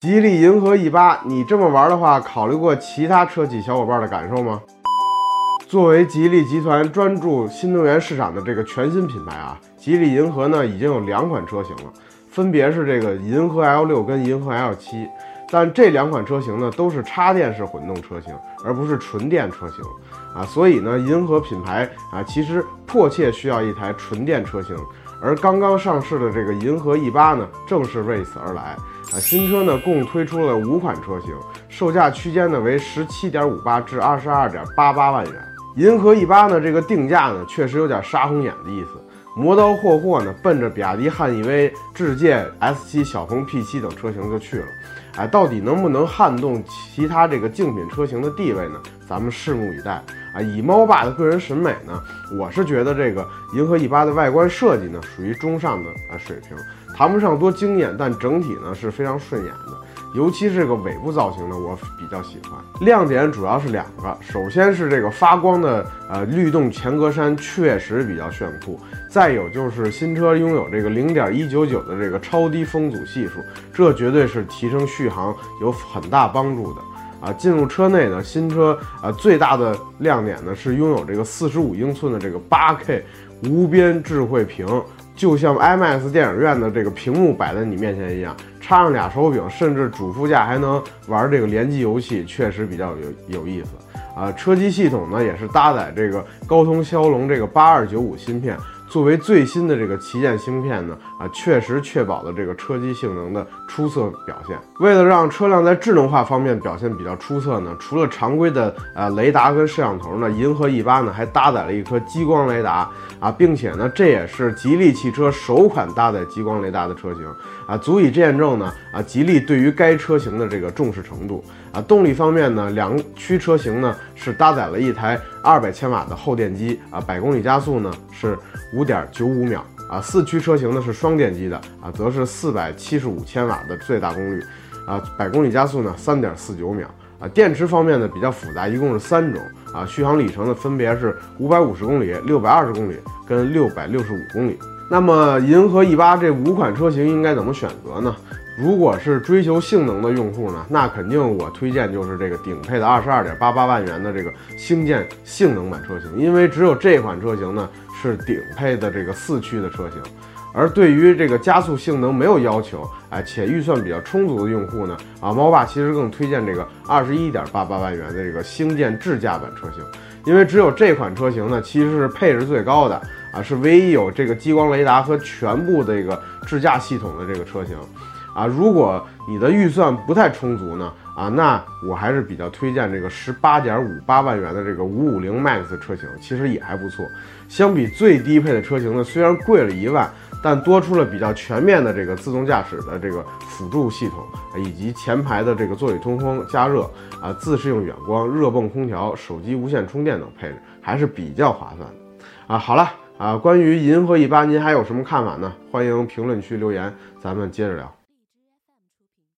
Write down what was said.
吉利银河 E 八，你这么玩的话，考虑过其他车企小伙伴的感受吗？作为吉利集团专注新能源市场的这个全新品牌啊，吉利银河呢已经有两款车型了，分别是这个银河 L 六跟银河 L 七。但这两款车型呢都是插电式混动车型，而不是纯电车型啊，所以呢，银河品牌啊其实迫切需要一台纯电车型。而刚刚上市的这个银河 E 八呢，正是为此而来啊！新车呢共推出了五款车型，售价区间呢为十七点五八至二十二点八八万元。银河 E 八呢这个定价呢确实有点杀红眼的意思，磨刀霍霍呢奔着比亚迪汉 EV、智界 S 七、小鹏 P 七等车型就去了。哎，到底能不能撼动其他这个竞品车型的地位呢？咱们拭目以待啊！以猫爸的个人审美呢，我是觉得这个银河 E 八的外观设计呢，属于中上的啊水平，谈不上多惊艳，但整体呢是非常顺眼的。尤其这个尾部造型呢，我比较喜欢。亮点主要是两个，首先是这个发光的呃律动前格栅确实比较炫酷，再有就是新车拥有这个零点一九九的这个超低风阻系数，这绝对是提升续航有很大帮助的。啊，进入车内呢，新车啊最大的亮点呢是拥有这个四十五英寸的这个八 K 无边智慧屏，就像 IMAX 电影院的这个屏幕摆在你面前一样，插上俩手柄，甚至主副驾还能玩这个联机游戏，确实比较有有意思。啊，车机系统呢也是搭载这个高通骁龙这个八二九五芯片。作为最新的这个旗舰芯片呢，啊，确实确保了这个车机性能的出色表现。为了让车辆在智能化方面表现比较出色呢，除了常规的呃雷达跟摄像头呢，银河 E 八呢还搭载了一颗激光雷达啊，并且呢，这也是吉利汽车首款搭载激光雷达的车型啊，足以见证呢啊吉利对于该车型的这个重视程度啊。动力方面呢，两驱车型呢是搭载了一台二百千瓦的后电机啊，百公里加速呢是五。五点九五秒啊，四驱车型呢是双电机的啊，则是四百七十五千瓦的最大功率啊，百公里加速呢三点四九秒啊。电池方面呢比较复杂，一共是三种啊，续航里程呢分别是五百五十公里、六百二十公里跟六百六十五公里。那么银河 E 八这五款车型应该怎么选择呢？如果是追求性能的用户呢，那肯定我推荐就是这个顶配的二十二点八八万元的这个星舰性能版车型，因为只有这款车型呢是顶配的这个四驱的车型。而对于这个加速性能没有要求，哎，且预算比较充足的用户呢，啊，猫爸其实更推荐这个二十一点八八万元的这个星舰智驾版车型，因为只有这款车型呢其实是配置最高的啊，是唯一有这个激光雷达和全部这个智驾系统的这个车型。啊，如果你的预算不太充足呢，啊，那我还是比较推荐这个十八点五八万元的这个五五零 MAX 车型，其实也还不错。相比最低配的车型呢，虽然贵了一万，但多出了比较全面的这个自动驾驶的这个辅助系统，以及前排的这个座椅通风、加热啊、自适应远光、热泵空调、手机无线充电等配置，还是比较划算的。啊，好了啊，关于银河 E 八，您还有什么看法呢？欢迎评论区留言，咱们接着聊。